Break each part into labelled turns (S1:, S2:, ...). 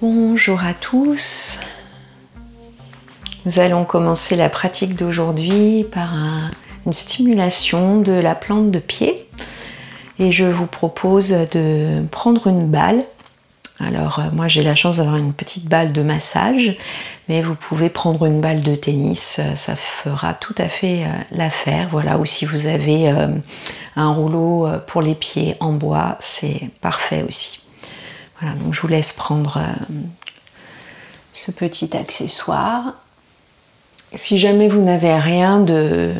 S1: Bonjour à tous. Nous allons commencer la pratique d'aujourd'hui par une stimulation de la plante de pied. Et je vous propose de prendre une balle. Alors euh, moi j'ai la chance d'avoir une petite balle de massage, mais vous pouvez prendre une balle de tennis, euh, ça fera tout à fait euh, l'affaire. Voilà, ou si vous avez un rouleau pour les pieds en bois, c'est parfait aussi. Donc je vous laisse prendre euh, ce petit accessoire. Si jamais vous n'avez rien de,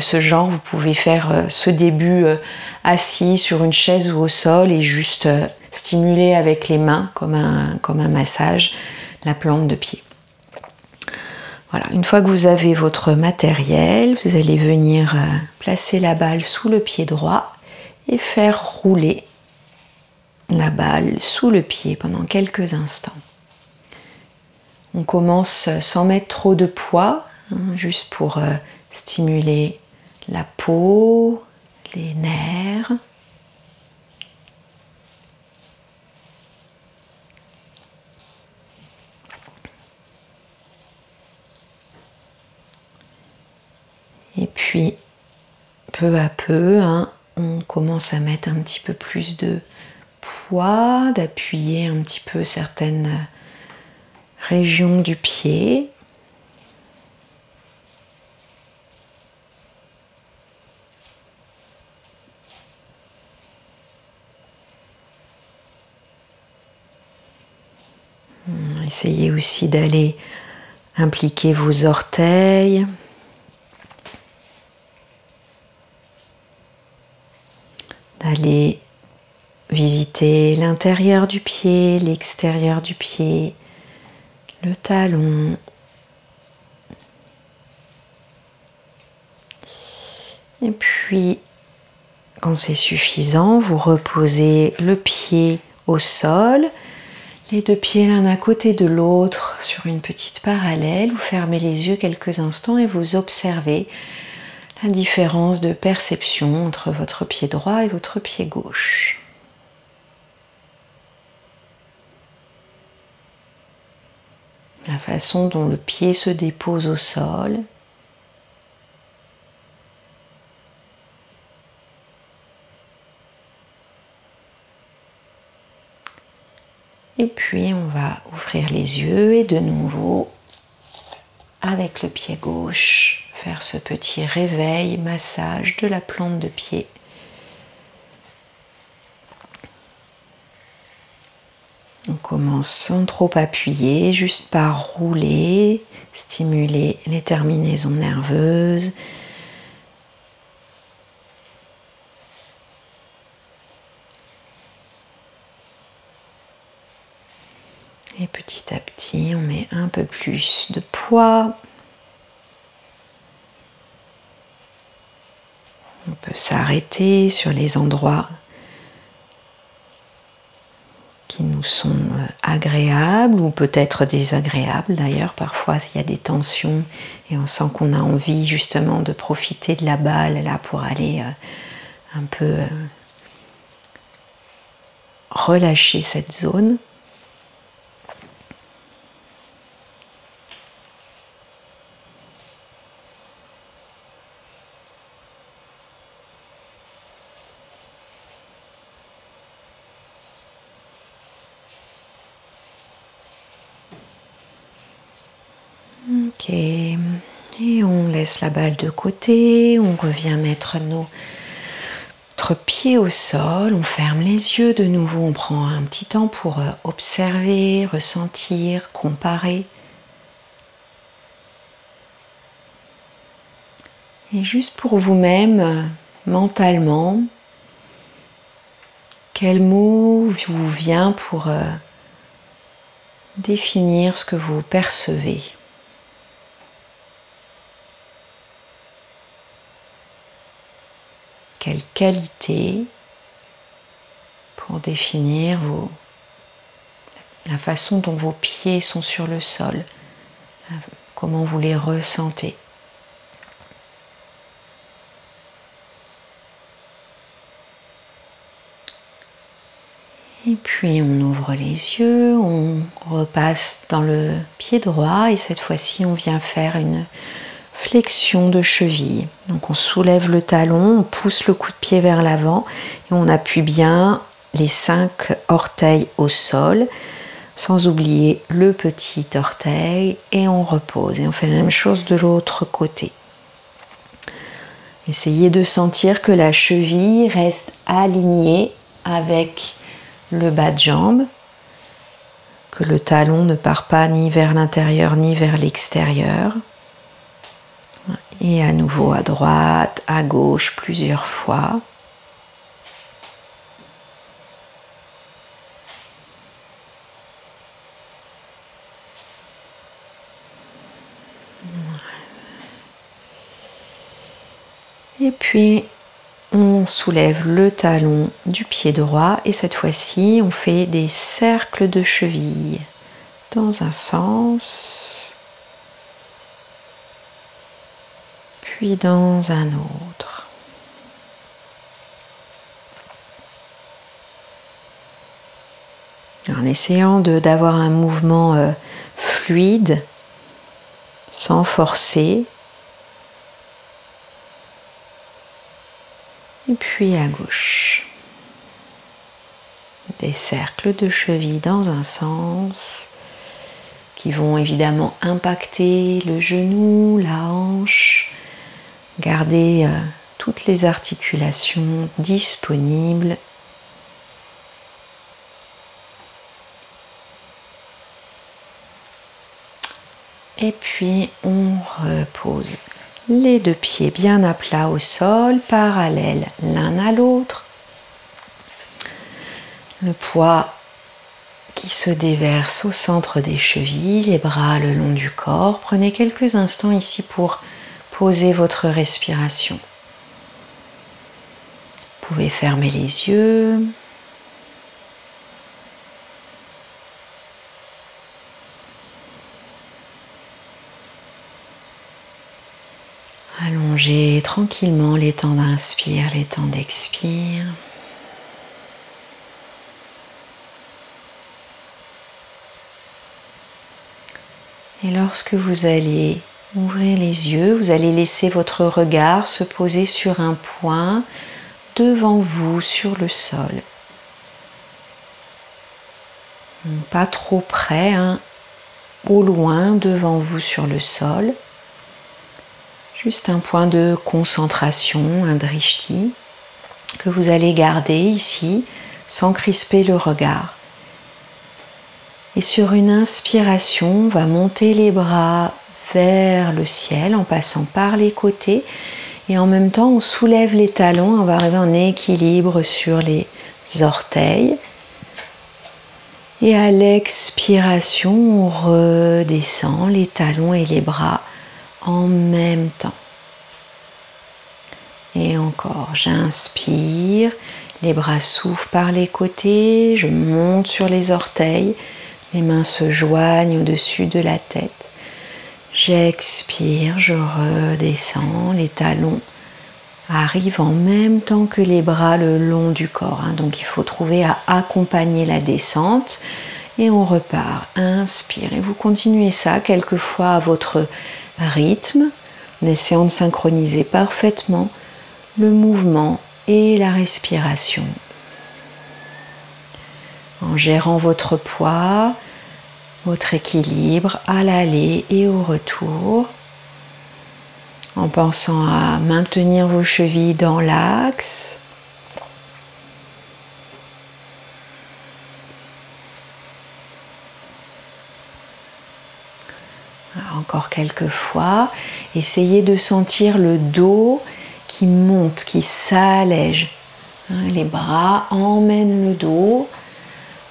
S1: ce genre, vous pouvez faire euh, ce début euh, assis sur une chaise ou au sol et juste stimuler avec les mains comme un, comme un massage la plante de pied. Voilà, une fois que vous avez votre matériel, vous allez venir placer la balle sous le pied droit et faire rouler la balle sous le pied pendant quelques instants. On commence sans mettre trop de poids, hein, juste pour euh, stimuler la peau, les nerfs. Et puis, peu à peu, hein, on commence à mettre un petit peu plus de poids, d'appuyer un petit peu certaines régions du pied. Essayez aussi d'aller impliquer vos orteils. D'aller Visitez l'intérieur du pied, l'extérieur du pied, le talon. Et puis, quand c'est suffisant, vous reposez le pied au sol, les deux pieds l'un à côté de l'autre sur une petite parallèle. Vous fermez les yeux quelques instants et vous observez la différence de perception entre votre pied droit et votre pied gauche. La façon dont le pied se dépose au sol. Et puis on va ouvrir les yeux et de nouveau avec le pied gauche faire ce petit réveil, massage de la plante de pied. On commence sans trop appuyer, juste par rouler, stimuler les terminaisons nerveuses. Et petit à petit, on met un peu plus de poids. On peut s'arrêter sur les endroits qui sont euh, agréables ou peut-être désagréables d'ailleurs. Parfois, il y a des tensions et on sent qu'on a envie justement de profiter de la balle là pour aller euh, un peu euh, relâcher cette zone. Et on laisse la balle de côté, on revient mettre nos, notre pied au sol, on ferme les yeux de nouveau, on prend un petit temps pour euh, observer, ressentir, comparer. Et juste pour vous-même, euh, mentalement, quel mot vous vient pour euh, définir ce que vous percevez? Quelle qualité pour définir la façon dont vos pieds sont sur le sol, comment vous les ressentez. Et puis on ouvre les yeux, on repasse dans le pied droit et cette fois-ci on vient faire une flexion de cheville. Donc on soulève le talon, on pousse le coup de pied vers l'avant et on appuie bien les cinq orteils au sol sans oublier le petit orteil et on repose et on fait la même chose de l'autre côté. Essayez de sentir que la cheville reste alignée avec le bas de jambe, que le talon ne part pas ni vers l'intérieur ni vers l'extérieur. Et à nouveau à droite, à gauche plusieurs fois. Et puis on soulève le talon du pied droit et cette fois-ci on fait des cercles de cheville dans un sens dans un autre. En essayant d'avoir un mouvement euh, fluide sans forcer, et puis à gauche. Des cercles de cheville dans un sens qui vont évidemment impacter le genou, la hanche. Gardez euh, toutes les articulations disponibles. Et puis on repose les deux pieds bien à plat au sol, parallèles l'un à l'autre. Le poids qui se déverse au centre des chevilles, les bras le long du corps. Prenez quelques instants ici pour votre respiration. Vous pouvez fermer les yeux. Allongez tranquillement les temps d'inspire, les temps d'expire. Et lorsque vous allez ouvrir les yeux, vous allez laisser votre regard se poser sur un point devant vous sur le sol. Pas trop près, hein, au loin devant vous sur le sol. Juste un point de concentration, un drishti, que vous allez garder ici sans crisper le regard. Et sur une inspiration, on va monter les bras vers le ciel en passant par les côtés et en même temps on soulève les talons, on va arriver en équilibre sur les orteils. Et à l'expiration, on redescend les talons et les bras en même temps. Et encore, j'inspire, les bras soufflent par les côtés, je monte sur les orteils, les mains se joignent au-dessus de la tête. J'expire, je redescends, les talons arrivent en même temps que les bras le long du corps. Hein. donc il faut trouver à accompagner la descente et on repart. Inspire et vous continuez ça quelquefois à votre rythme, en essayant de synchroniser parfaitement le mouvement et la respiration. En gérant votre poids, votre équilibre à l'aller et au retour, en pensant à maintenir vos chevilles dans l'axe, encore quelques fois. Essayez de sentir le dos qui monte, qui s'allège. Hein, les bras emmènent le dos.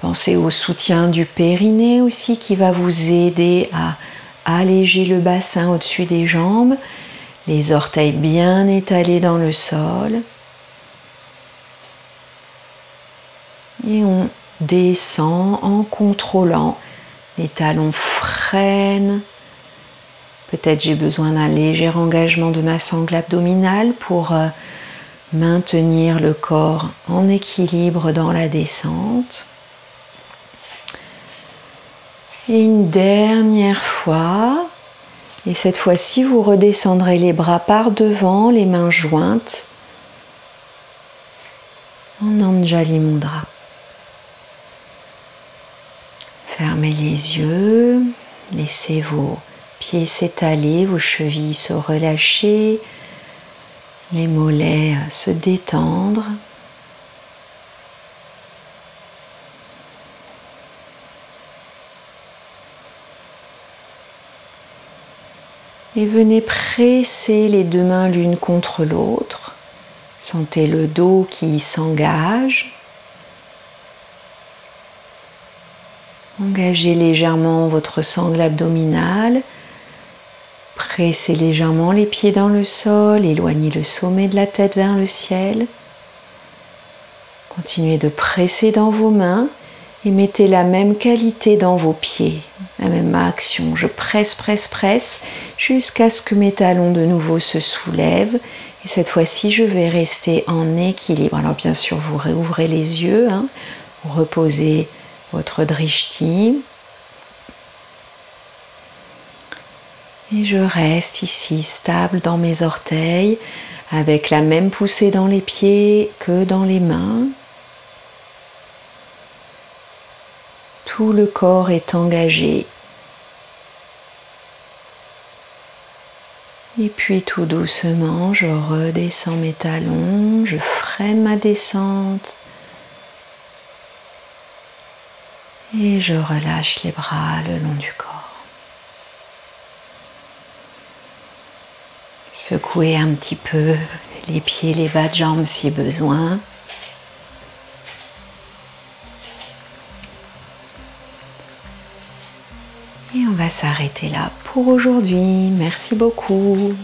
S1: Pensez au soutien du périnée aussi qui va vous aider à alléger le bassin au-dessus des jambes. Les orteils bien étalés dans le sol. Et on descend en contrôlant. Les talons freinent Peut-être j'ai besoin d'un léger engagement de ma sangle abdominale pour euh, maintenir le corps en équilibre dans la descente. Et une dernière fois. Et cette fois-ci, vous redescendrez les bras par devant, les mains jointes en Anjali Mudra. Fermez les yeux, laissez vos pieds s'étaler, vos chevilles se relâcher, les mollets se détendre. Et venez presser les deux mains l'une contre l'autre. Sentez le dos qui s'engage. Engagez légèrement votre sangle abdominale. Pressez légèrement les pieds dans le sol. Éloignez le sommet de la tête vers le ciel. Continuez de presser dans vos mains et mettez la même qualité dans vos pieds, la même action. Je presse, presse, presse jusqu'à ce que mes talons de nouveau se soulèvent. Et cette fois-ci, je vais rester en équilibre. Alors bien sûr, vous réouvrez les yeux, hein. reposez votre drishti. Et je reste ici stable dans mes orteils avec la même poussée dans les pieds que dans les mains. Tout le corps est engagé. Et puis tout doucement, je redescends mes talons, je freine ma descente. Et je relâche les bras le long du corps. Secouez un petit peu les pieds, les bas de jambes si besoin. Va s'arrêter là pour aujourd'hui. Merci beaucoup.